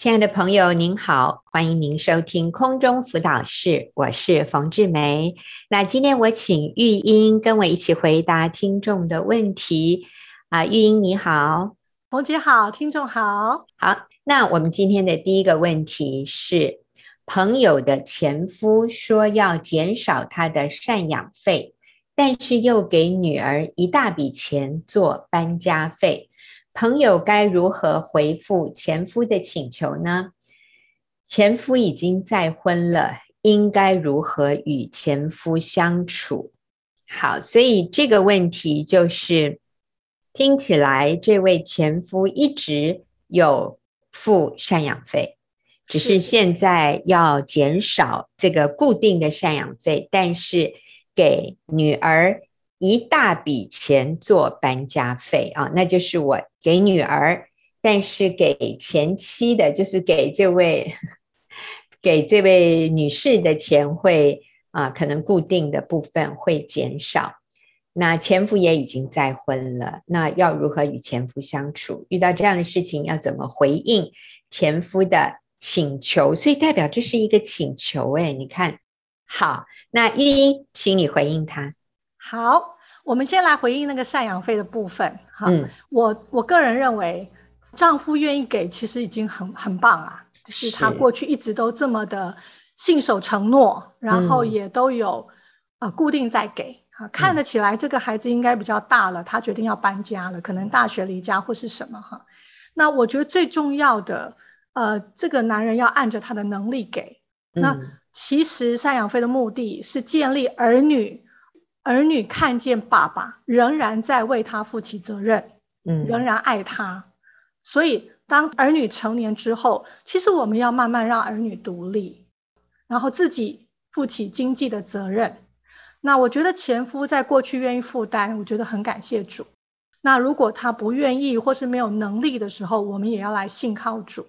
亲爱的朋友，您好，欢迎您收听空中辅导室，我是冯志梅。那今天我请玉英跟我一起回答听众的问题啊，玉英你好，冯姐好，听众好。好，那我们今天的第一个问题是，朋友的前夫说要减少他的赡养费，但是又给女儿一大笔钱做搬家费。朋友该如何回复前夫的请求呢？前夫已经再婚了，应该如何与前夫相处？好，所以这个问题就是听起来这位前夫一直有付赡养费，只是现在要减少这个固定的赡养费，但是给女儿。一大笔钱做搬家费啊，那就是我给女儿，但是给前妻的，就是给这位给这位女士的钱会啊，可能固定的部分会减少。那前夫也已经再婚了，那要如何与前夫相处？遇到这样的事情要怎么回应前夫的请求？所以代表这是一个请求诶，你看，好，那玉英，请你回应他。好，我们先来回应那个赡养费的部分哈。嗯，我我个人认为，丈夫愿意给其实已经很很棒啊，就是他过去一直都这么的信守承诺，然后也都有啊、呃、固定在给啊，看得起来这个孩子应该比较大了，他决定要搬家了，可能大学离家或是什么哈。那我觉得最重要的，呃，这个男人要按着他的能力给。那其实赡养费的目的是建立儿女。儿女看见爸爸仍然在为他负起责任，嗯，仍然爱他，所以当儿女成年之后，其实我们要慢慢让儿女独立，然后自己负起经济的责任。那我觉得前夫在过去愿意负担，我觉得很感谢主。那如果他不愿意或是没有能力的时候，我们也要来信靠主。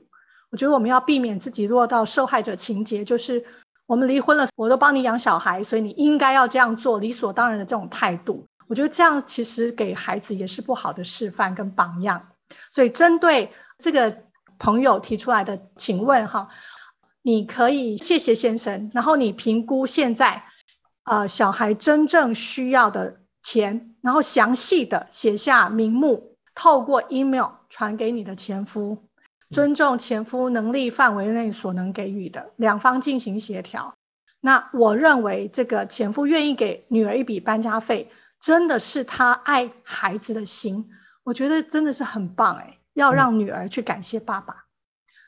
我觉得我们要避免自己落到受害者情节，就是。我们离婚了，我都帮你养小孩，所以你应该要这样做，理所当然的这种态度，我觉得这样其实给孩子也是不好的示范跟榜样。所以针对这个朋友提出来的请问哈，你可以谢谢先生，然后你评估现在呃小孩真正需要的钱，然后详细的写下名目，透过 email 传给你的前夫。尊重前夫能力范围内所能给予的，两方进行协调。那我认为这个前夫愿意给女儿一笔搬家费，真的是他爱孩子的心。我觉得真的是很棒诶，要让女儿去感谢爸爸。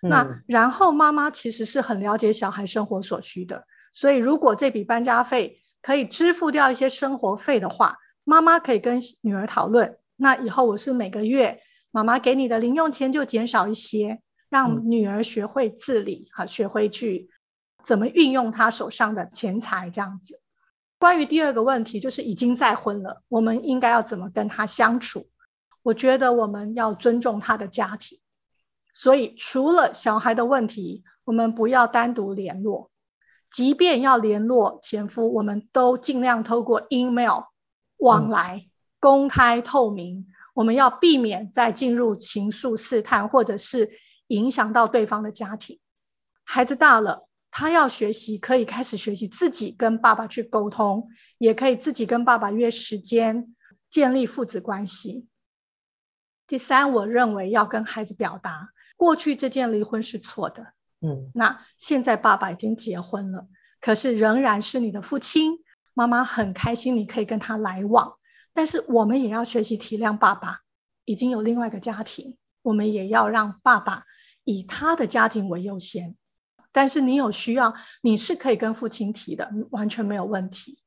嗯、那然后妈妈其实是很了解小孩生活所需的，所以如果这笔搬家费可以支付掉一些生活费的话，妈妈可以跟女儿讨论。那以后我是每个月。妈妈给你的零用钱就减少一些，让女儿学会自理，哈、嗯，学会去怎么运用她手上的钱财，这样子。关于第二个问题，就是已经再婚了，我们应该要怎么跟他相处？我觉得我们要尊重他的家庭，所以除了小孩的问题，我们不要单独联络，即便要联络前夫，我们都尽量透过 email 往来，嗯、公开透明。我们要避免再进入情愫试探，或者是影响到对方的家庭。孩子大了，他要学习，可以开始学习自己跟爸爸去沟通，也可以自己跟爸爸约时间，建立父子关系。第三，我认为要跟孩子表达，过去这件离婚是错的，嗯，那现在爸爸已经结婚了，可是仍然是你的父亲，妈妈很开心你可以跟他来往。但是我们也要学习体谅爸爸，已经有另外一个家庭，我们也要让爸爸以他的家庭为优先。但是你有需要，你是可以跟父亲提的，完全没有问题。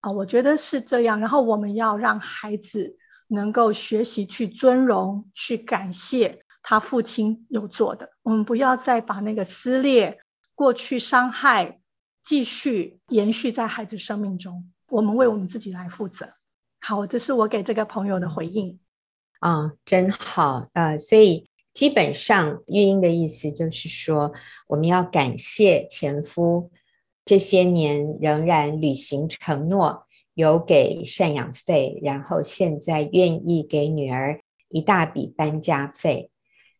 啊，我觉得是这样。然后我们要让孩子能够学习去尊荣，去感谢他父亲有做的。我们不要再把那个撕裂、过去伤害继续延续在孩子生命中。我们为我们自己来负责。好，这是我给这个朋友的回应。啊、真好。呃，所以基本上玉英的意思就是说，我们要感谢前夫这些年仍然履行承诺，有给赡养费，然后现在愿意给女儿一大笔搬家费，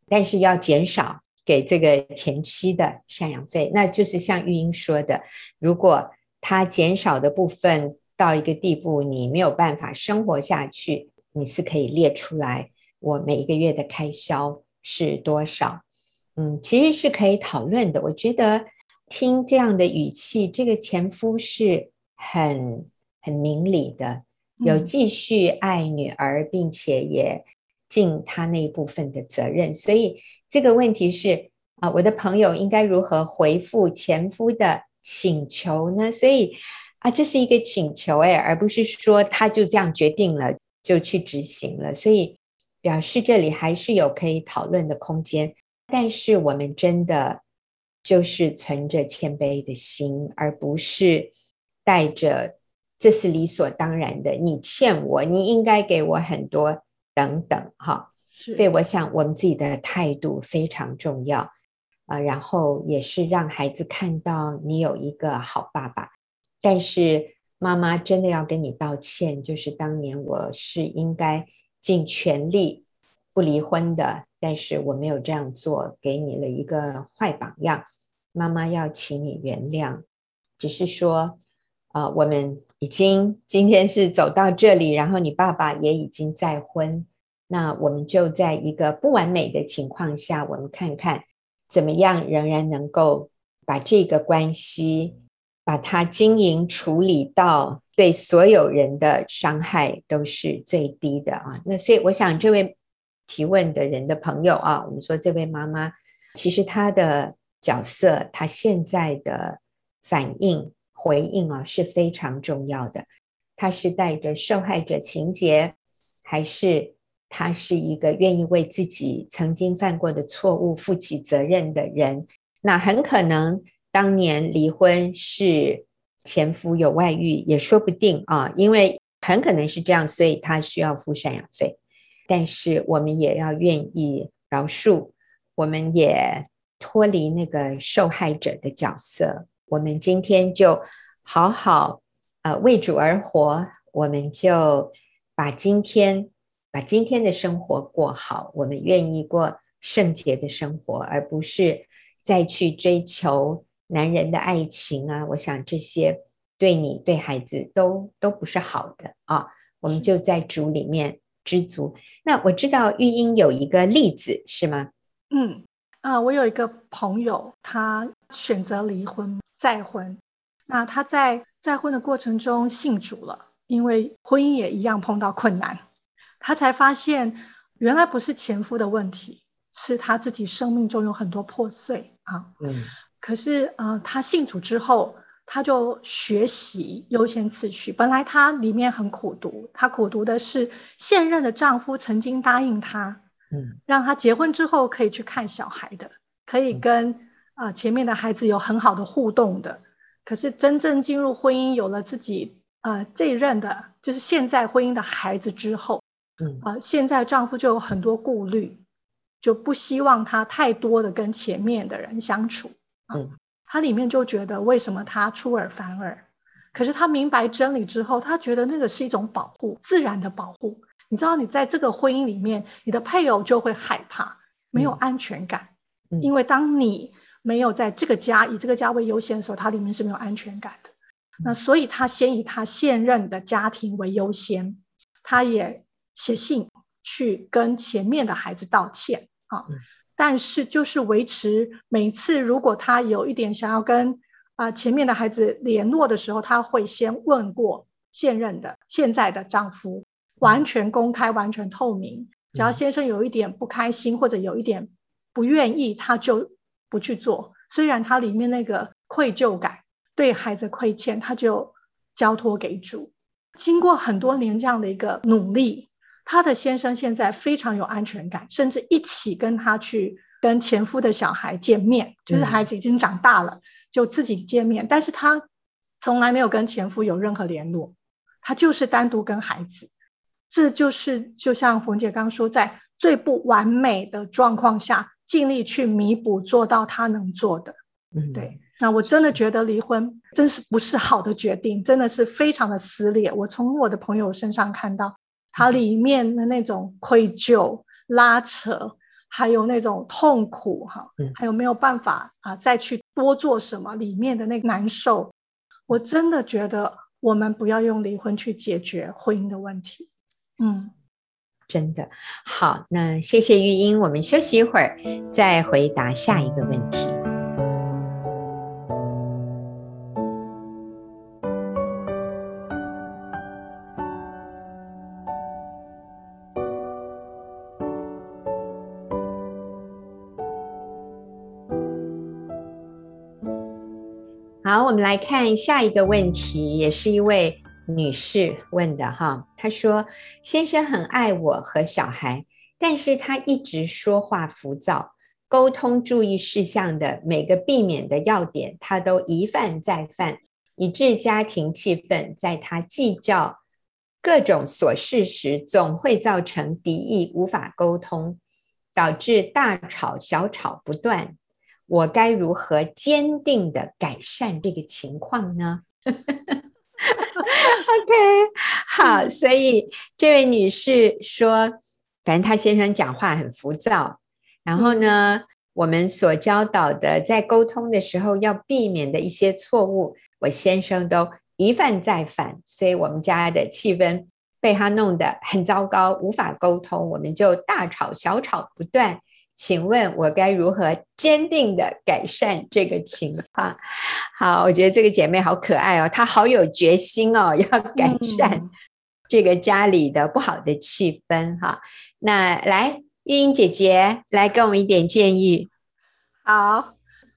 但是要减少给这个前妻的赡养费，那就是像玉英说的，如果他减少的部分到一个地步，你没有办法生活下去，你是可以列出来，我每一个月的开销是多少？嗯，其实是可以讨论的。我觉得听这样的语气，这个前夫是很很明理的，有继续爱女儿，并且也尽他那一部分的责任。所以这个问题是啊，我的朋友应该如何回复前夫的请求呢？所以啊，这是一个请求哎，而不是说他就这样决定了就去执行了。所以表示这里还是有可以讨论的空间。但是我们真的就是存着谦卑的心，而不是带着这是理所当然的，你欠我，你应该给我很多等等哈。所以我想我们自己的态度非常重要啊，然后也是让孩子看到你有一个好爸爸。但是妈妈真的要跟你道歉，就是当年我是应该尽全力不离婚的。但是我没有这样做，给你了一个坏榜样，妈妈要请你原谅。只是说，啊、呃，我们已经今天是走到这里，然后你爸爸也已经再婚，那我们就在一个不完美的情况下，我们看看怎么样仍然能够把这个关系，把它经营处理到对所有人的伤害都是最低的啊。那所以我想这位。提问的人的朋友啊，我们说这位妈妈，其实她的角色，她现在的反应回应啊是非常重要的。她是带着受害者情节，还是她是一个愿意为自己曾经犯过的错误负起责任的人？那很可能当年离婚是前夫有外遇，也说不定啊，因为很可能是这样，所以她需要付赡养费。但是我们也要愿意饶恕，我们也脱离那个受害者的角色。我们今天就好好呃为主而活，我们就把今天把今天的生活过好。我们愿意过圣洁的生活，而不是再去追求男人的爱情啊！我想这些对你对孩子都都不是好的啊。我们就在主里面。知足。那我知道玉英有一个例子是吗？嗯，啊、呃，我有一个朋友，他选择离婚再婚。那他在再婚的过程中信主了，因为婚姻也一样碰到困难，他才发现原来不是前夫的问题，是他自己生命中有很多破碎啊。嗯。可是呃，他信主之后。他就学习优先次序。本来他里面很苦读，他苦读的是现任的丈夫曾经答应他，嗯，让他结婚之后可以去看小孩的，可以跟啊、呃、前面的孩子有很好的互动的。可是真正进入婚姻，有了自己呃这一任的，就是现在婚姻的孩子之后，嗯啊、呃，现在丈夫就有很多顾虑，就不希望他太多的跟前面的人相处，嗯。他里面就觉得为什么他出尔反尔？可是他明白真理之后，他觉得那个是一种保护，自然的保护。你知道，你在这个婚姻里面，你的配偶就会害怕，没有安全感。嗯，因为当你没有在这个家以这个家为优先的时候，他里面是没有安全感的。那所以他先以他现任的家庭为优先，他也写信去跟前面的孩子道歉啊。但是就是维持每次如果他有一点想要跟啊、前面的孩子联络的时候，他会先问过现任的现在的丈夫，完全公开、完全透明。只要先生有一点不开心或者有一点不愿意，他就不去做。虽然他里面那个愧疚感、对孩子亏欠，他就交托给主。经过很多年这样的一个努力。他的先生现在非常有安全感，甚至一起跟她去跟前夫的小孩见面，就是孩子已经长大了，就自己见面。但是她从来没有跟前夫有任何联络，她就是单独跟孩子。这就是就像冯姐刚说，在最不完美的状况下，尽力去弥补，做到她能做的。嗯，对。那我真的觉得离婚真是不是好的决定，真的是非常的撕裂。我从我的朋友身上看到。他里面的那种愧疚、拉扯，还有那种痛苦哈，还有没有办法啊再去多做什么里面的那个难受，我真的觉得我们不要用离婚去解决婚姻的问题。嗯，真的好，那谢谢玉英，我们休息一会儿再回答下一个问题。我们来看下一个问题，也是一位女士问的哈。她说：“先生很爱我和小孩，但是他一直说话浮躁，沟通注意事项的每个避免的要点，他都一犯再犯，以致家庭气氛在他计较各种琐事时，总会造成敌意，无法沟通，导致大吵小吵不断。”我该如何坚定的改善这个情况呢？OK，好，所以这位女士说，反正她先生讲话很浮躁，然后呢，我们所教导的在沟通的时候要避免的一些错误，我先生都一犯再犯，所以我们家的气氛被他弄得很糟糕，无法沟通，我们就大吵小吵不断。请问我该如何坚定的改善这个情况？好，我觉得这个姐妹好可爱哦，她好有决心哦，要改善这个家里的不好的气氛哈。那来，玉英姐姐来给我们一点建议。好，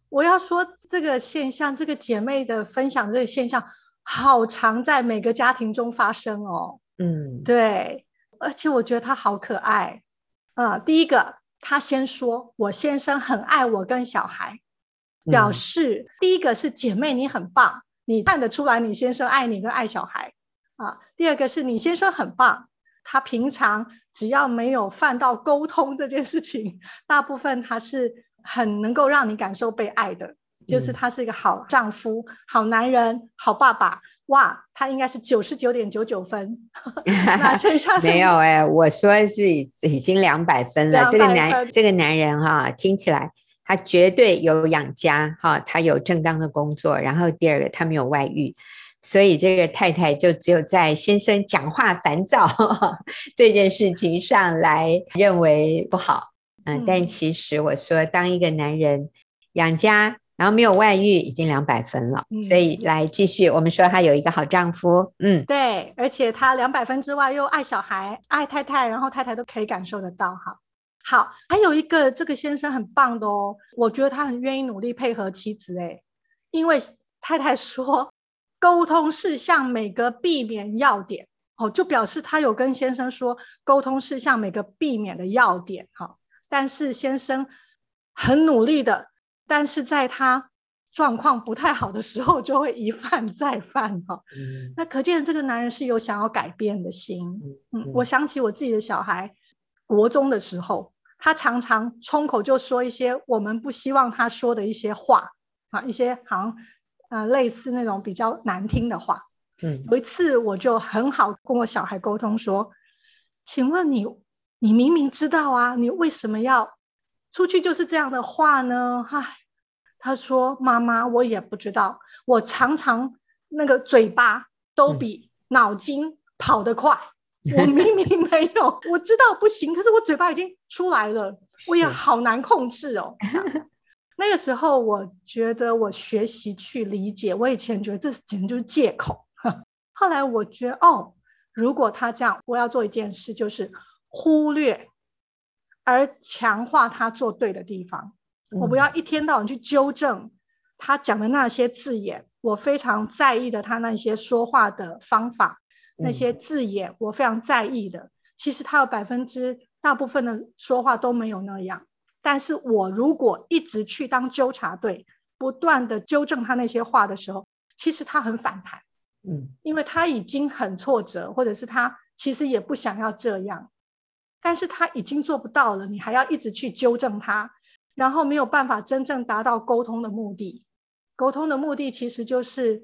我要说这个现象，这个姐妹的分享这个现象，好常在每个家庭中发生哦。嗯，对，而且我觉得她好可爱。啊，第一个。他先说：“我先生很爱我跟小孩，表示第一个是姐妹你很棒，你看得出来你先生爱你跟爱小孩啊。第二个是你先生很棒，他平常只要没有犯到沟通这件事情，大部分他是很能够让你感受被爱的，就是他是一个好丈夫、好男人、好爸爸。”哇，他应该是九十九点九九分，那剩下没有哎、欸，我说是已经两百分了。这个男这个男人哈，听起来他绝对有养家哈，他有正当的工作，然后第二个他没有外遇，所以这个太太就只有在先生讲话烦躁 这件事情上来认为不好，嗯，但其实我说当一个男人养家。然后没有外遇，已经两百分了，嗯、所以来继续，我们说他有一个好丈夫，嗯，对，而且他两百分之外又爱小孩、爱太太，然后太太都可以感受得到，哈，好，还有一个这个先生很棒的哦，我觉得他很愿意努力配合妻子，诶，因为太太说沟通事项每个避免要点，哦，就表示他有跟先生说沟通事项每个避免的要点，哈，但是先生很努力的。但是在他状况不太好的时候，就会一犯再犯哈、哦。嗯。那可见这个男人是有想要改变的心。嗯。我想起我自己的小孩，国中的时候，他常常冲口就说一些我们不希望他说的一些话啊，一些好像呃类似那种比较难听的话。嗯。有一次我就很好跟我小孩沟通说，请问你，你明明知道啊，你为什么要？出去就是这样的话呢，唉，他说妈妈，我也不知道，我常常那个嘴巴都比脑筋跑得快，嗯、我明明没有，我知道不行，可是我嘴巴已经出来了，我也好难控制哦。那个时候我觉得我学习去理解，我以前觉得这简直就是借口，后来我觉得哦，如果他这样，我要做一件事，就是忽略。而强化他做对的地方，我不要一天到晚去纠正他讲的那些字眼。我非常在意的他那些说话的方法，那些字眼我非常在意的。其实他有百分之大部分的说话都没有那样，但是我如果一直去当纠察队，不断的纠正他那些话的时候，其实他很反弹，嗯，因为他已经很挫折，或者是他其实也不想要这样。但是他已经做不到了，你还要一直去纠正他，然后没有办法真正达到沟通的目的。沟通的目的其实就是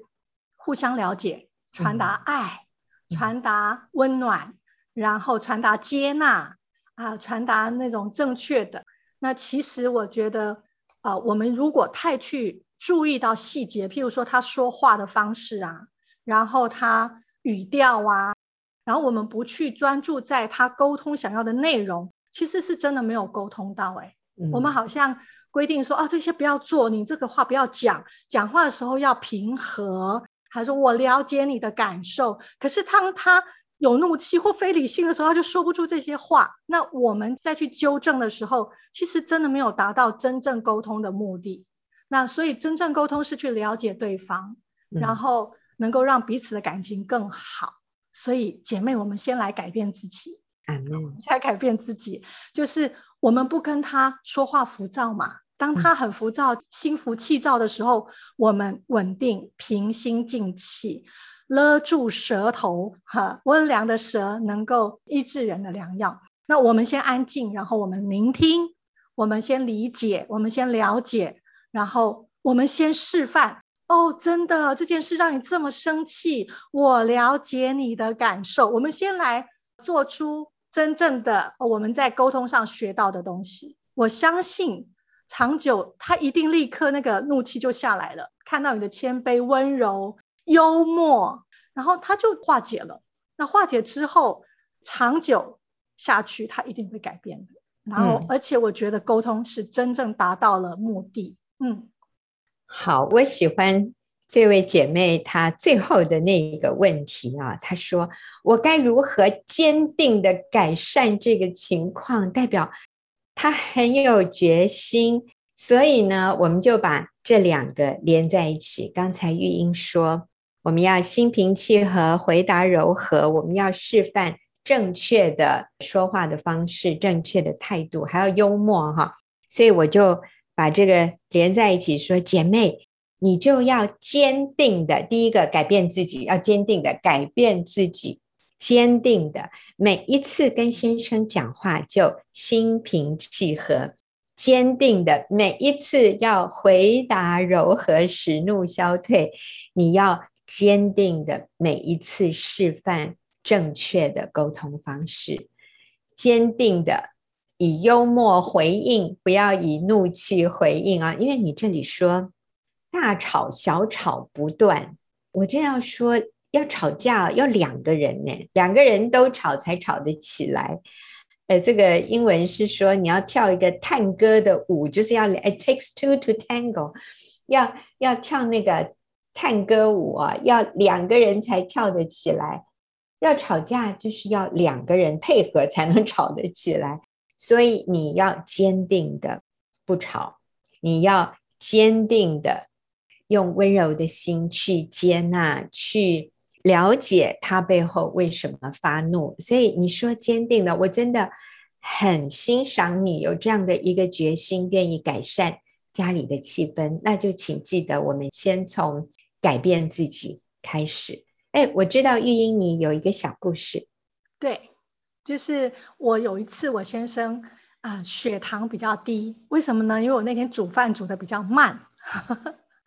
互相了解，传达爱，嗯、传达温暖，然后传达接纳啊，传达那种正确的。那其实我觉得，呃，我们如果太去注意到细节，譬如说他说话的方式啊，然后他语调啊，然后我们不去专注在他沟通想要的内容，其实是真的没有沟通到哎、嗯。我们好像规定说啊，这些不要做，你这个话不要讲，讲话的时候要平和，还说我了解你的感受。可是当他有怒气或非理性的时候，他就说不出这些话。那我们再去纠正的时候，其实真的没有达到真正沟通的目的。那所以真正沟通是去了解对方，嗯、然后能够让彼此的感情更好。所以姐妹，我们先来改变自己。嗯，先来改变自己，就是我们不跟他说话浮躁嘛。当他很浮躁、嗯、心浮气躁的时候，我们稳定、平心静气。勒住舌头，哈，温良的舌能够医治人的良药。那我们先安静，然后我们聆听，我们先理解，我们先了解，然后我们先示范。哦，真的，这件事让你这么生气，我了解你的感受。我们先来做出真正的我们在沟通上学到的东西。我相信长久，他一定立刻那个怒气就下来了，看到你的谦卑温柔。幽默，然后他就化解了。那化解之后，长久下去，他一定会改变的。然后，嗯、而且我觉得沟通是真正达到了目的。嗯，好，我喜欢这位姐妹她最后的那一个问题啊，她说：“我该如何坚定的改善这个情况？”代表她很有决心。所以呢，我们就把这两个连在一起。刚才玉英说。我们要心平气和，回答柔和。我们要示范正确的说话的方式，正确的态度，还要幽默哈。所以我就把这个连在一起说，姐妹，你就要坚定的，第一个改变自己，要坚定的改变自己，坚定的每一次跟先生讲话就心平气和，坚定的每一次要回答柔和，使怒消退，你要。坚定的每一次示范正确的沟通方式，坚定的以幽默回应，不要以怒气回应啊！因为你这里说大吵小吵不断，我就要说要吵架要两个人呢，两个人都吵才吵得起来。呃，这个英文是说你要跳一个探戈的舞，就是要 it takes two to tango，要要跳那个。探戈舞啊，要两个人才跳得起来。要吵架，就是要两个人配合才能 吵得起来。所以你要坚定的不吵，你要坚定的用温柔的心去接纳，去了解他背后为什么发怒。所以你说坚定的，我真的很欣赏你有这样的一个决心，愿意改善家里的气氛。那就请记得，我们先从。改变自己开始。哎，我知道玉英你有一个小故事。对，就是我有一次我先生啊、呃、血糖比较低，为什么呢？因为我那天煮饭煮的比较慢，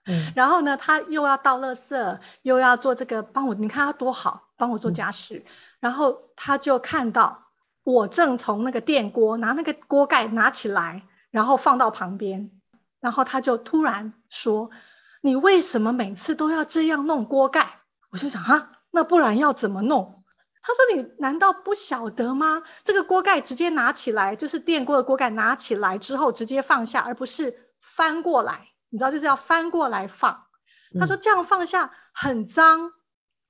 嗯、然后呢他又要倒垃圾，又要做这个帮我，你看他多好，帮我做家事。嗯、然后他就看到我正从那个电锅拿那个锅盖拿起来，然后放到旁边，然后他就突然说。你为什么每次都要这样弄锅盖？我就想啊，那不然要怎么弄？他说，你难道不晓得吗？这个锅盖直接拿起来，就是电锅的锅盖拿起来之后直接放下，而不是翻过来。你知道就是要翻过来放。他说这样放下很脏。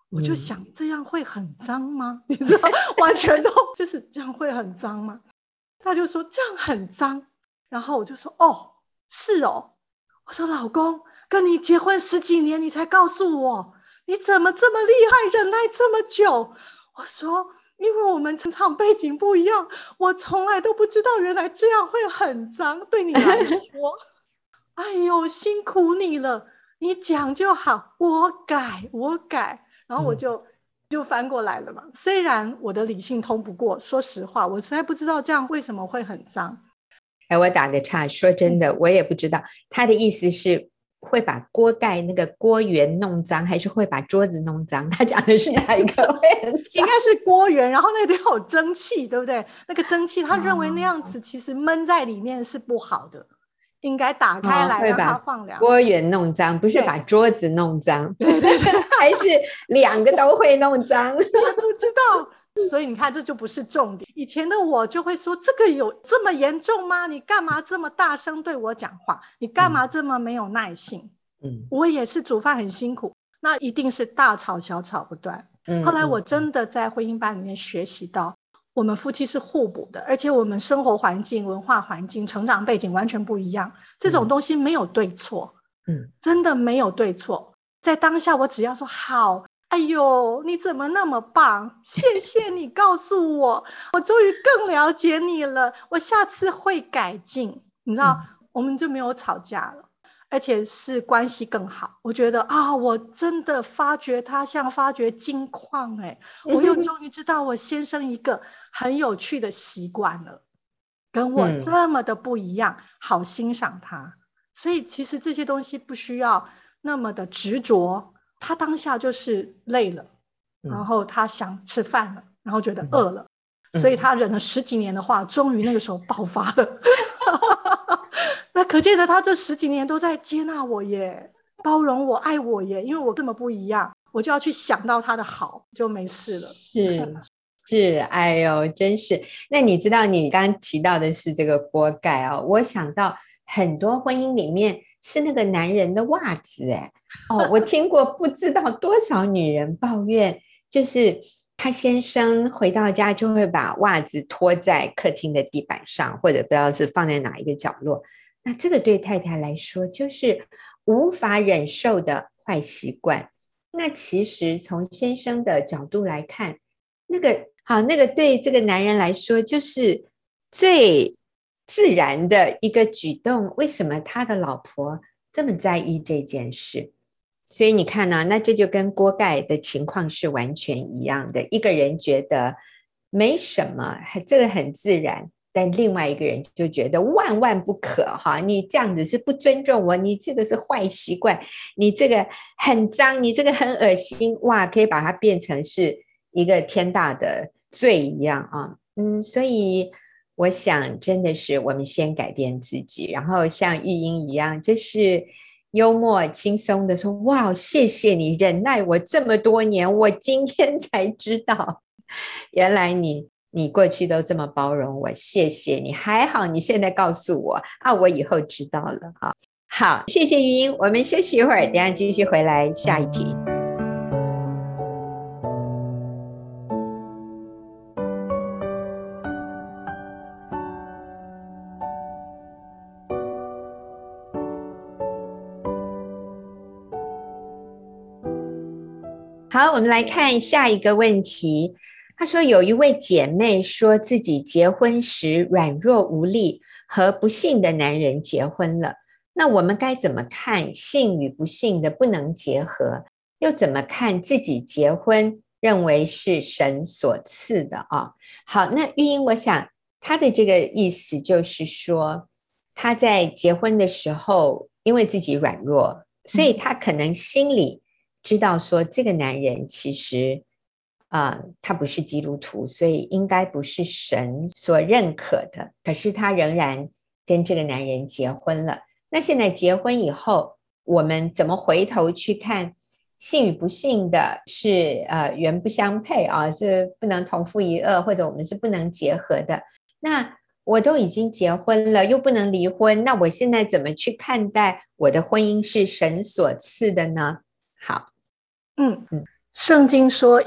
我就想这样会很脏吗？你知道完全都就是这样会很脏吗？他就说这样很脏。然后我就说哦，是哦。我说老公。跟你结婚十几年，你才告诉我，你怎么这么厉害，忍耐这么久？我说，因为我们成长背景不一样，我从来都不知道原来这样会很脏，对你来说。哎呦，辛苦你了，你讲就好，我改，我改。然后我就、嗯、就翻过来了嘛。虽然我的理性通不过，说实话，我实在不知道这样为什么会很脏。哎，我打个岔，说真的，我也不知道。他的意思是。会把锅盖那个锅缘弄脏，还是会把桌子弄脏？他讲的是哪一个？应该是锅缘，然后那里有蒸汽，对不对？那个蒸汽，他认为那样子其实闷在里面是不好的，应该打开来让它放凉。锅缘弄脏，不是把桌子弄脏，对对对，还是两个都会弄脏？不知道。所以你看，这就不是重点。以前的我就会说，这个有这么严重吗？你干嘛这么大声对我讲话？你干嘛这么没有耐性？嗯，我也是煮饭很辛苦，那一定是大吵小吵不断。嗯，后来我真的在婚姻班里面学习到，我们夫妻是互补的，而且我们生活环境、文化环境、成长背景完全不一样。这种东西没有对错，嗯，真的没有对错。在当下，我只要说好。哎呦，你怎么那么棒？谢谢你告诉我，我终于更了解你了。我下次会改进，你知道，嗯、我们就没有吵架了，而且是关系更好。我觉得啊，我真的发掘他像发掘金矿哎，我又终于知道我先生一个很有趣的习惯了，跟我这么的不一样，嗯、好欣赏他。所以其实这些东西不需要那么的执着。他当下就是累了，然后他想吃饭了，然后觉得饿了，嗯、所以他忍了十几年的话，终于那个时候爆发了。那可见得他这十几年都在接纳我耶，包容我，爱我耶，因为我这么不一样，我就要去想到他的好，就没事了。是是，哎呦，真是。那你知道你刚刚提到的是这个锅盖哦，我想到很多婚姻里面。是那个男人的袜子哎，哦，我听过不知道多少女人抱怨，就是她先生回到家就会把袜子拖在客厅的地板上，或者不知道是放在哪一个角落。那这个对太太来说就是无法忍受的坏习惯。那其实从先生的角度来看，那个好，那个对这个男人来说就是最。自然的一个举动，为什么他的老婆这么在意这件事？所以你看呢，那这就跟锅盖的情况是完全一样的。一个人觉得没什么，这个很自然，但另外一个人就觉得万万不可哈！你这样子是不尊重我，你这个是坏习惯，你这个很脏，你这个很恶心，哇，可以把它变成是一个天大的罪一样啊！嗯，所以。我想，真的是我们先改变自己，然后像玉英一样，就是幽默轻松的说：“哇，谢谢你忍耐我这么多年，我今天才知道，原来你你过去都这么包容我，谢谢你，还好你现在告诉我啊，我以后知道了哈。好，谢谢玉英，我们休息一会儿，等下继续回来下一题。”我们来看下一个问题。他说，有一位姐妹说自己结婚时软弱无力，和不幸的男人结婚了。那我们该怎么看幸与不幸的不能结合？又怎么看自己结婚认为是神所赐的啊？好，那玉英，我想他的这个意思就是说，他在结婚的时候因为自己软弱，所以他可能心里。知道说这个男人其实啊、他不是基督徒，所以应该不是神所认可的。可是他仍然跟这个男人结婚了。那现在结婚以后，我们怎么回头去看幸与不幸的是呃缘不相配啊，是不能同父异母，或者我们是不能结合的。那我都已经结婚了，又不能离婚，那我现在怎么去看待我的婚姻是神所赐的呢？好。嗯嗯，圣经说，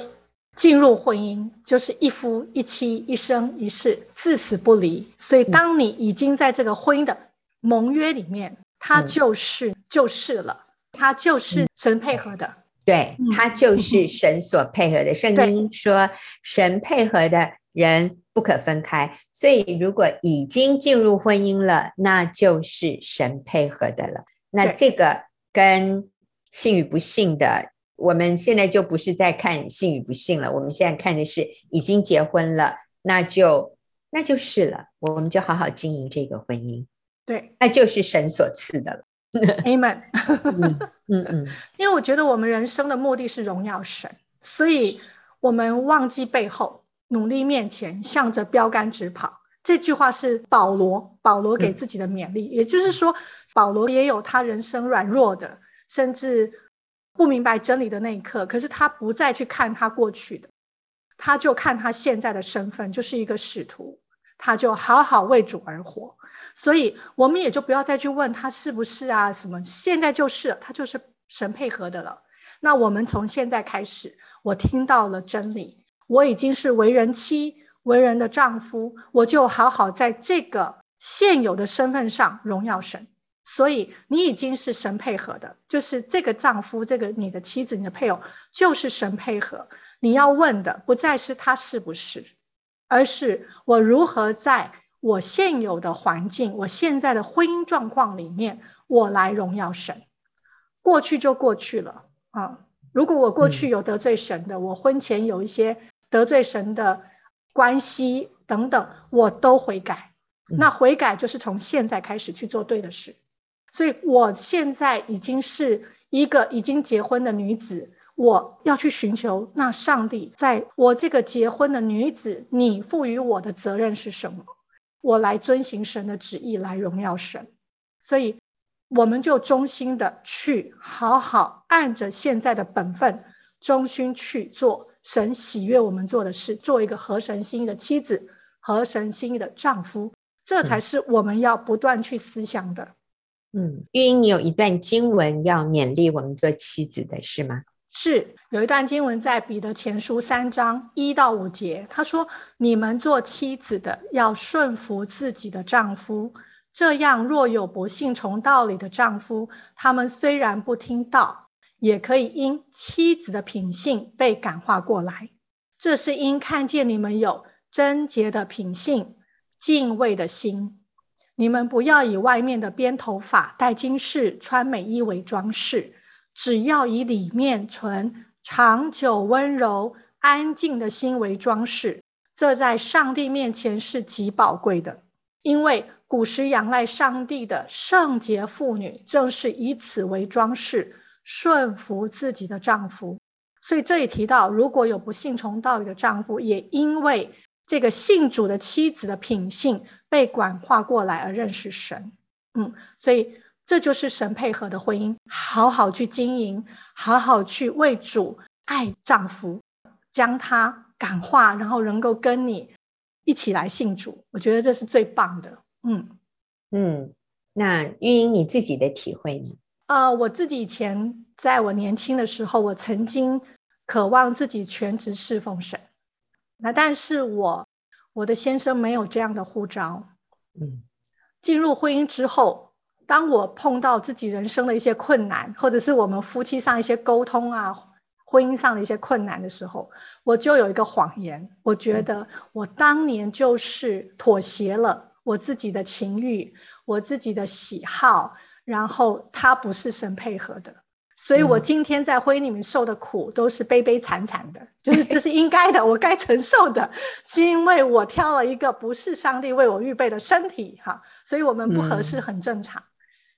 进入婚姻就是一夫一妻，一生一世，至死不离。所以，当你已经在这个婚姻的盟约里面，他就是就是了，他就是神配合的。对，他就是神所配合的。圣经说，神配合的人不可分开。所以，如果已经进入婚姻了，那就是神配合的了。那这个跟信与不信的。我们现在就不是在看信与不信了，我们现在看的是已经结婚了，那就那就是了，我们就好好经营这个婚姻，对，那就是神所赐的了。Amen。嗯嗯，因为我觉得我们人生的目的是荣耀神，所以我们忘记背后，努力面前，向着标杆直跑。这句话是保罗，保罗给自己的勉励。嗯、也就是说，保罗也有他人生软弱的，甚至不明白真理的那一刻，可是他不再去看他过去的，他就看他现在的身份，就是一个使徒，他就好好为主而活。所以我们也就不要再去问他是不是啊什么，现在就是他就是神配合的了。那我们从现在开始，我听到了真理，我已经是为人妻、为人的丈夫，我就好好在这个现有的身份上荣耀神。所以你已经是神配合的，就是这个丈夫、这个你的妻子、你的配偶，就是神配合。你要问的不再是他是不是，而是我如何在。我现有的环境，我现在的婚姻状况里面，我来荣耀神。过去就过去了啊。如果我过去有得罪神的，嗯、我婚前有一些得罪神的关系等等，我都悔改。嗯、那悔改就是从现在开始去做对的事。所以我现在已经是一个已经结婚的女子，我要去寻求那上帝，在我这个结婚的女子，你赋予我的责任是什么？我来遵行神的旨意，来荣耀神，所以我们就忠心的去好好按着现在的本分，忠心去做神喜悦我们做的事，做一个合神心意的妻子，合神心意的丈夫，这才是我们要不断去思想的。嗯，玉英，你有一段经文要勉励我们做妻子的是吗？是有一段经文在彼得前书三章一到五节，他说：“你们做妻子的要顺服自己的丈夫，这样若有不信从道理的丈夫，他们虽然不听道，也可以因妻子的品性被感化过来。这是因看见你们有贞洁的品性、敬畏的心。你们不要以外面的编头发、戴金饰、穿美衣为装饰。”只要以里面存长久温柔安静的心为装饰，这在上帝面前是极宝贵的。因为古时仰赖上帝的圣洁妇女，正是以此为装饰，顺服自己的丈夫。所以这里提到，如果有不信从道理的丈夫，也因为这个信主的妻子的品性被感化过来而认识神。嗯，所以。这就是神配合的婚姻，好好去经营，好好去为主爱丈夫，将他感化，然后能够跟你一起来信主，我觉得这是最棒的。嗯嗯，那玉英你自己的体会呢？呃，我自己以前在我年轻的时候，我曾经渴望自己全职侍奉神，那但是我我的先生没有这样的护照。嗯，进入婚姻之后。当我碰到自己人生的一些困难，或者是我们夫妻上一些沟通啊、婚姻上的一些困难的时候，我就有一个谎言，我觉得我当年就是妥协了我自己的情欲、我自己的喜好，然后他不是神配合的，所以我今天在婚姻里面受的苦都是悲悲惨惨的，就是这是应该的，我该承受的，是因为我挑了一个不是上帝为我预备的身体哈，所以我们不合适很正常。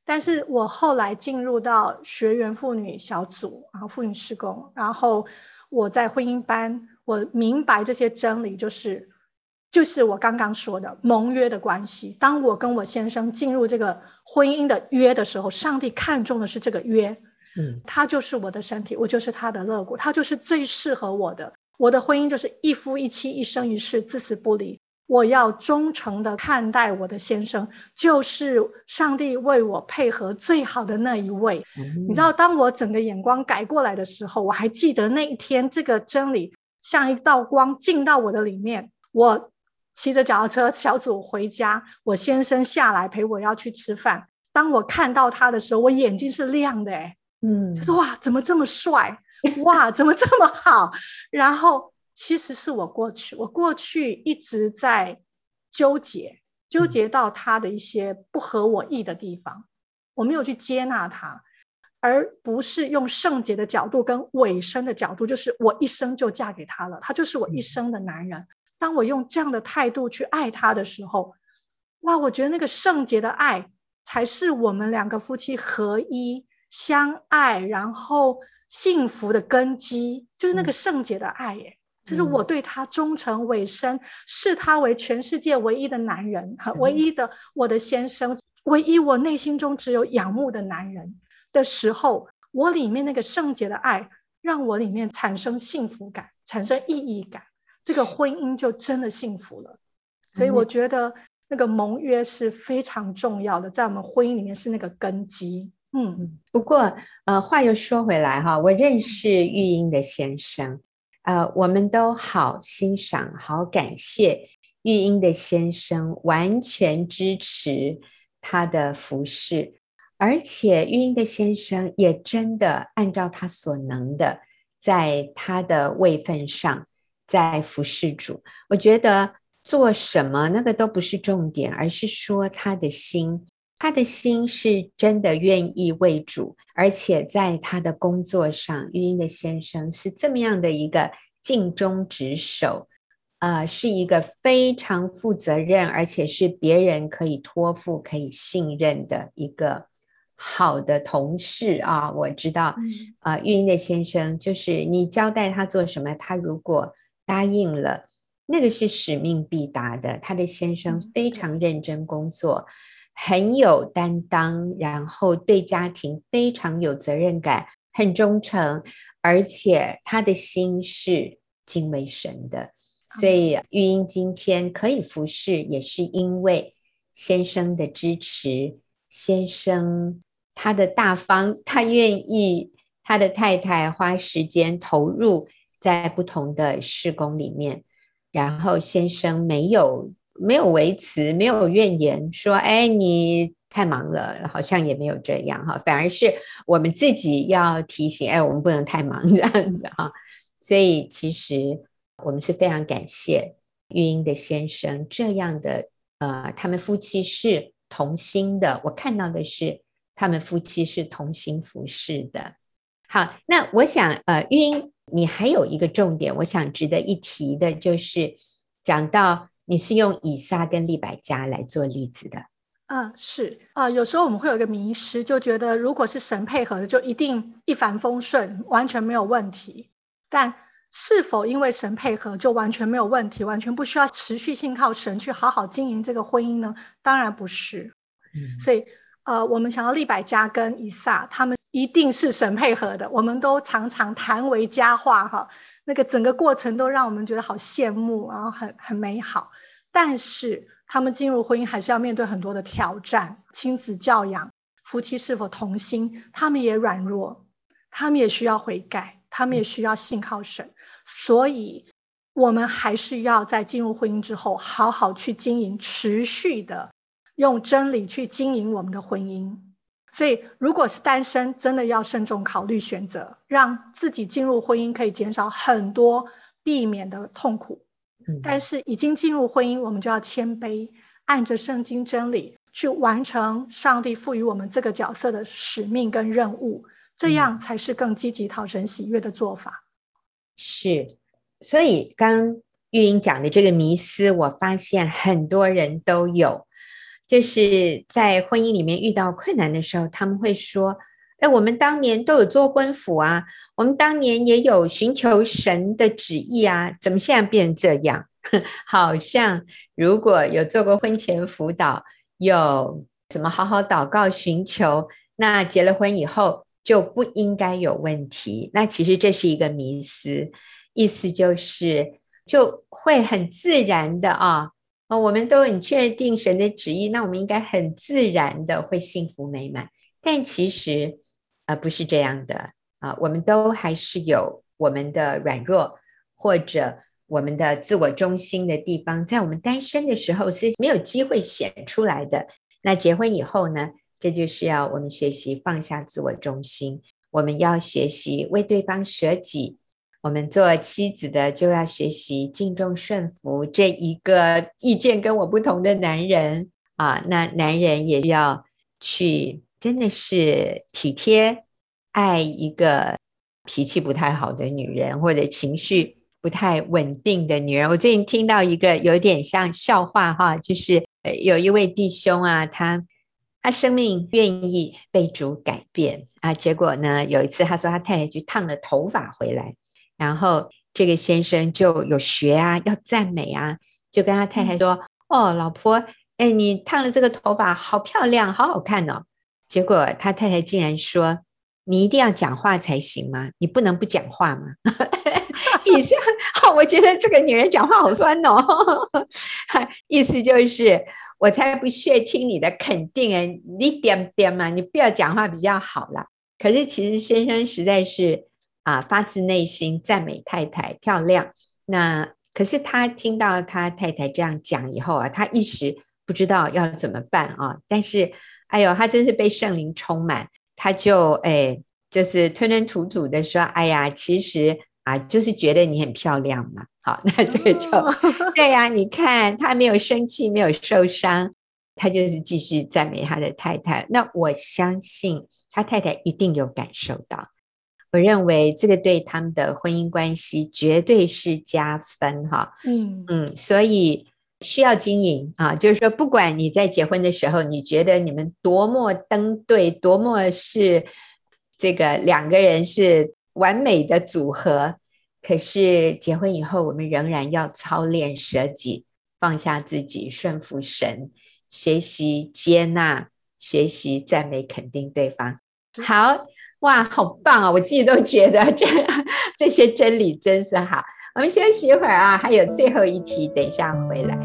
但是我后来进入到学员妇女小组，然后妇女施工，然后我在婚姻班，我明白这些真理，就是就是我刚刚说的盟约的关系。当我跟我先生进入这个婚姻的约的时候，上帝看重的是这个约，嗯，他就是我的身体，我就是他的肋骨，他就是最适合我的。我的婚姻就是一夫一妻，一生一世，至死不离。我要忠诚的看待我的先生，就是上帝为我配合最好的那一位。嗯、你知道，当我整个眼光改过来的时候，我还记得那一天，这个真理像一道光进到我的里面。我骑着脚踏车小组回家，我先生下来陪我要去吃饭。当我看到他的时候，我眼睛是亮的，诶嗯，就说哇，怎么这么帅？哇，怎么这么好？然后。其实是我过去，我过去一直在纠结，纠结到他的一些不合我意的地方，我没有去接纳他，而不是用圣洁的角度跟委身的角度，就是我一生就嫁给他了，他就是我一生的男人。当我用这样的态度去爱他的时候，哇，我觉得那个圣洁的爱才是我们两个夫妻合一、相爱，然后幸福的根基，就是那个圣洁的爱耶。就是我对他忠诚委身，视他为全世界唯一的男人，唯一的我的先生，唯一我内心中只有仰慕的男人。的时候，我里面那个圣洁的爱，让我里面产生幸福感，产生意义感，这个婚姻就真的幸福了。所以我觉得那个盟约是非常重要的，在我们婚姻里面是那个根基。嗯，不过呃，话又说回来哈，我认识玉英的先生。呃，我们都好欣赏、好感谢玉英的先生，完全支持他的服饰，而且玉英的先生也真的按照他所能的，在他的位分上在服侍主。我觉得做什么那个都不是重点，而是说他的心。他的心是真的愿意为主，而且在他的工作上，玉英的先生是这么样的一个尽忠职守，啊、呃，是一个非常负责任，而且是别人可以托付、可以信任的一个好的同事啊。我知道，啊、呃，玉英的先生就是你交代他做什么，他如果答应了，那个是使命必达的。他的先生非常认真工作。很有担当，然后对家庭非常有责任感，很忠诚，而且他的心是敬畏神的。所以玉英今天可以服侍，也是因为先生的支持，先生他的大方，他愿意他的太太花时间投入在不同的事工里面，然后先生没有。没有维持，没有怨言，说哎，你太忙了，好像也没有这样哈，反而是我们自己要提醒，哎，我们不能太忙这样子哈。所以其实我们是非常感谢玉英的先生这样的，呃，他们夫妻是同心的，我看到的是他们夫妻是同心服侍的。好，那我想，呃，玉英，你还有一个重点，我想值得一提的，就是讲到。你是用以撒跟利百加来做例子的？嗯，是啊、呃，有时候我们会有一个迷失，就觉得如果是神配合的，就一定一帆风顺，完全没有问题。但是否因为神配合就完全没有问题，完全不需要持续性靠神去好好经营这个婚姻呢？当然不是。嗯，所以呃，我们想要利百加跟以撒，他们一定是神配合的。我们都常常谈为佳话哈。那个整个过程都让我们觉得好羡慕，然后很很美好。但是他们进入婚姻还是要面对很多的挑战，亲子教养、夫妻是否同心，他们也软弱，他们也需要悔改，他们也需要信靠神。所以，我们还是要在进入婚姻之后，好好去经营，持续的用真理去经营我们的婚姻。所以，如果是单身，真的要慎重考虑选择，让自己进入婚姻可以减少很多避免的痛苦。嗯。但是已经进入婚姻，我们就要谦卑，按着圣经真理去完成上帝赋予我们这个角色的使命跟任务，这样才是更积极讨神喜悦的做法。是，所以刚玉英讲的这个迷思，我发现很多人都有。就是在婚姻里面遇到困难的时候，他们会说：“哎，我们当年都有做婚辅啊，我们当年也有寻求神的旨意啊，怎么现在变这样？好像如果有做过婚前辅导，有怎么好好祷告寻求，那结了婚以后就不应该有问题。那其实这是一个迷思，意思就是就会很自然的啊。”哦，我们都很确定神的旨意，那我们应该很自然的会幸福美满。但其实啊、不是这样的啊，我们都还是有我们的软弱或者我们的自我中心的地方，在我们单身的时候是没有机会显出来的。那结婚以后呢，这就是要我们学习放下自我中心，我们要学习为对方舍己。我们做妻子的就要学习敬重顺服这一个意见跟我不同的男人啊，那男人也要去真的是体贴爱一个脾气不太好的女人或者情绪不太稳定的女人。我最近听到一个有点像笑话哈，就是有一位弟兄啊，他他生命愿意被主改变啊。结果呢，有一次他说他太太去烫了头发回来，然后这个先生就有学啊，要赞美啊，就跟他太太说：“哦，老婆，哎，你烫了这个头发好漂亮，好好看哦。”结果他太太竟然说：“你一定要讲话才行吗？你不能不讲话吗？” 意思，我觉得这个女人讲话好酸哦。意思就是，我才不屑听你的肯定哎，你点点嘛，你不要讲话比较好啦。可是其实先生实在是啊，发自内心赞美太太漂亮。那可是他听到他太太这样讲以后啊，他一时不知道要怎么办啊。但是，哎呦，他真是被圣灵充满，他就哎，就是吞吞吐吐的说，哎呀，其实。啊，就是觉得你很漂亮嘛，好，那这个就 对呀、啊。你看他没有生气，没有受伤，他就是继续赞美他的太太。那我相信他太太一定有感受到。我认为这个对他们的婚姻关系绝对是加分哈。嗯嗯，所以需要经营啊，就是说，不管你在结婚的时候，你觉得你们多么登对，多么是这个两个人是。完美的组合，可是结婚以后，我们仍然要操练舍己，放下自己，顺服神，学习接纳，学习赞美肯定对方。好哇，好棒啊！我自己都觉得这 这些真理真是好。我们休息一会儿啊，还有最后一题，等一下回来。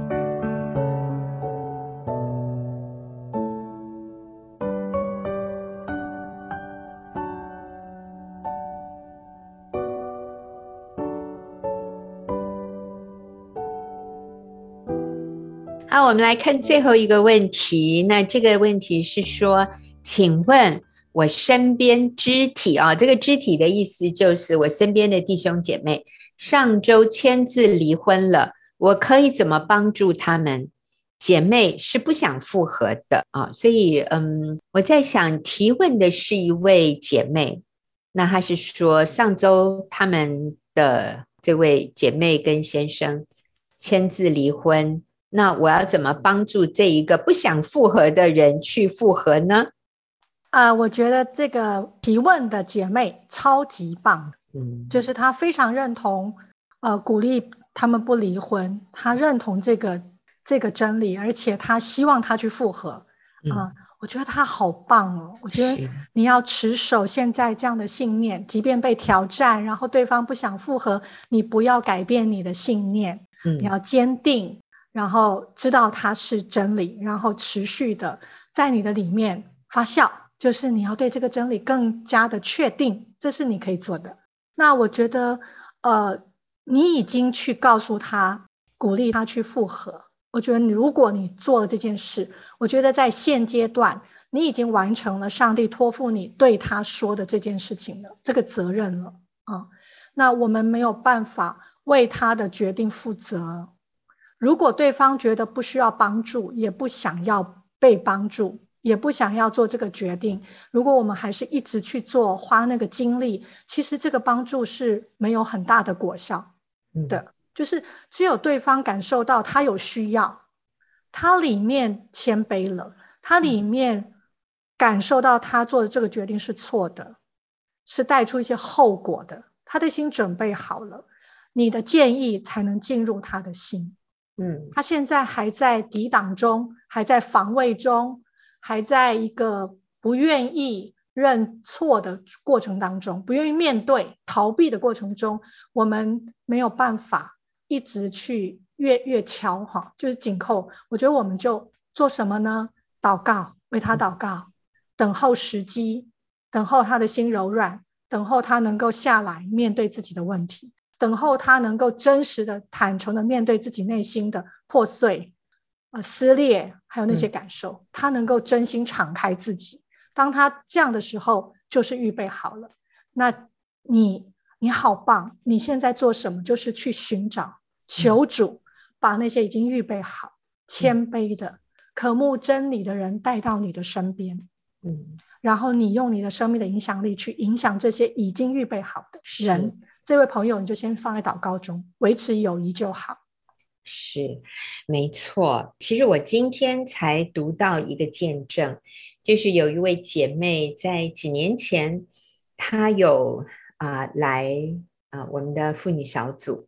好，我们来看最后一个问题。那这个问题是说，请问我身边肢体啊，这个肢体的意思就是我身边的弟兄姐妹，上周签字离婚了，我可以怎么帮助他们？姐妹是不想复合的啊，所以嗯，我在想提问的是一位姐妹，那她是说上周他们的这位姐妹跟先生签字离婚。那我要怎么帮助这一个不想复合的人去复合呢？啊、呃，我觉得这个提问的姐妹超级棒，嗯，就是她非常认同，呃，鼓励他们不离婚，她认同这个这个真理，而且她希望他去复合，啊、我觉得她好棒哦，我觉得你要持守现在这样的信念，即便被挑战，然后对方不想复合，你不要改变你的信念，嗯，你要坚定。然后知道它是真理，然后持续的在你的里面发酵，就是你要对这个真理更加的确定，这是你可以做的。那我觉得，呃，你已经去告诉他，鼓励他去复合。我觉得如果你做了这件事，我觉得在现阶段你已经完成了上帝托付你对他说的这件事情了，这个责任了啊。那我们没有办法为他的决定负责。如果对方觉得不需要帮助，也不想要被帮助，也不想要做这个决定，如果我们还是一直去做，花那个精力，其实这个帮助是没有很大的果效的。嗯、就是只有对方感受到他有需要，他里面谦卑了，他里面感受到他做的这个决定是错的，是带出一些后果的，他的心准备好了，你的建议才能进入他的心。嗯，他现在还在抵挡中，还在防卫中，还在一个不愿意认错的过程当中，不愿意面对、逃避的过程中，我们没有办法一直去越越敲哈，就是紧扣。我觉得我们就做什么呢？祷告，为他祷告，等候时机，等候他的心柔软，等候他能够下来面对自己的问题。等候他能够真实的、坦诚的面对自己内心的破碎、呃撕裂，还有那些感受，嗯、他能够真心敞开自己。当他这样的时候，就是预备好了。那你你好棒！你现在做什么？就是去寻找、求主，把那些已经预备好、谦卑的、渴慕真理的人带到你的身边。嗯，然后你用你的生命的影响力去影响这些已经预备好的人。这位朋友，你就先放在祷告中，维持友谊就好。是，没错。其实我今天才读到一个见证，就是有一位姐妹在几年前，她有啊、呃、来啊、呃、我们的妇女小组，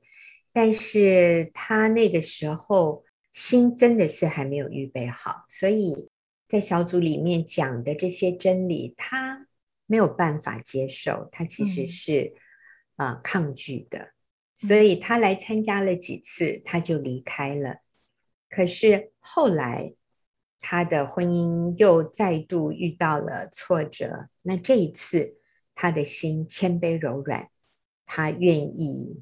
但是她那个时候心真的是还没有预备好，所以在小组里面讲的这些真理，她没有办法接受，她其实是啊、嗯呃、抗拒的。所以他来参加了几次，他就离开了。可是后来他的婚姻又再度遇到了挫折，那这一次他的心谦卑柔软，他愿意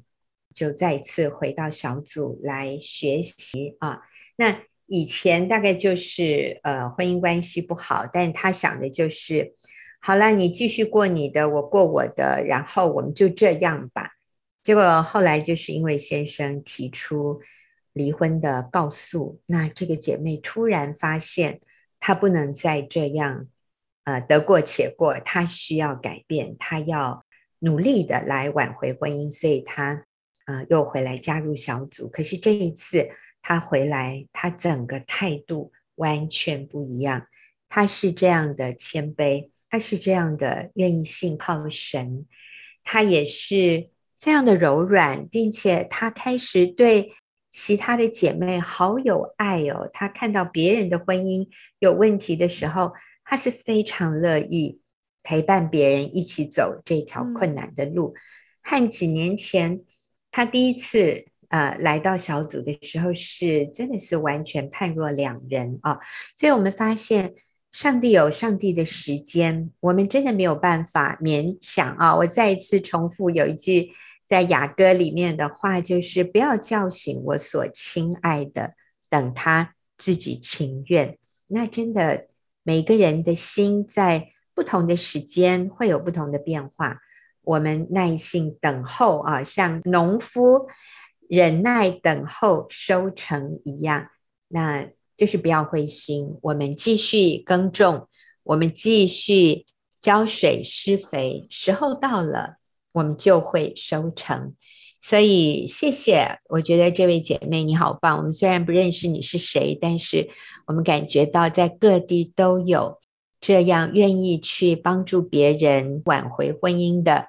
就再次回到小组来学习啊。那以前大概就是呃婚姻关系不好，但他想的就是，好了，你继续过你的，我过我的，然后我们就这样吧。结果后来就是因为先生提出离婚的告诉，那这个姐妹突然发现她不能再这样，呃，得过且过，她需要改变，她要努力的来挽回婚姻，所以她、呃、又回来加入小组。可是这一次她回来，她整个态度完全不一样，她是这样的谦卑，她是这样的愿意信靠神，她也是。这样的柔软，并且她开始对其他的姐妹好有爱哦。她看到别人的婚姻有问题的时候，她是非常乐意陪伴别人一起走这条困难的路。嗯、和几年前她第一次呃来到小组的时候，是真的是完全判若两人啊。所以我们发现，上帝有上帝的时间，我们真的没有办法勉强啊。我再一次重复有一句。在雅歌里面的话，就是不要叫醒我所亲爱的，等他自己情愿。那真的，每个人的心在不同的时间会有不同的变化。我们耐心等候啊，像农夫忍耐等候收成一样。那就是不要灰心，我们继续耕种，我们继续浇水施肥，时候到了。我们就会收成，所以谢谢。我觉得这位姐妹你好棒。我们虽然不认识你是谁，但是我们感觉到在各地都有这样愿意去帮助别人挽回婚姻的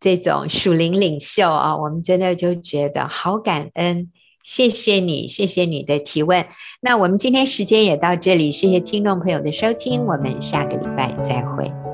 这种属灵领袖啊，我们真的就觉得好感恩。谢谢你，谢谢你的提问。那我们今天时间也到这里，谢谢听众朋友的收听，我们下个礼拜再会。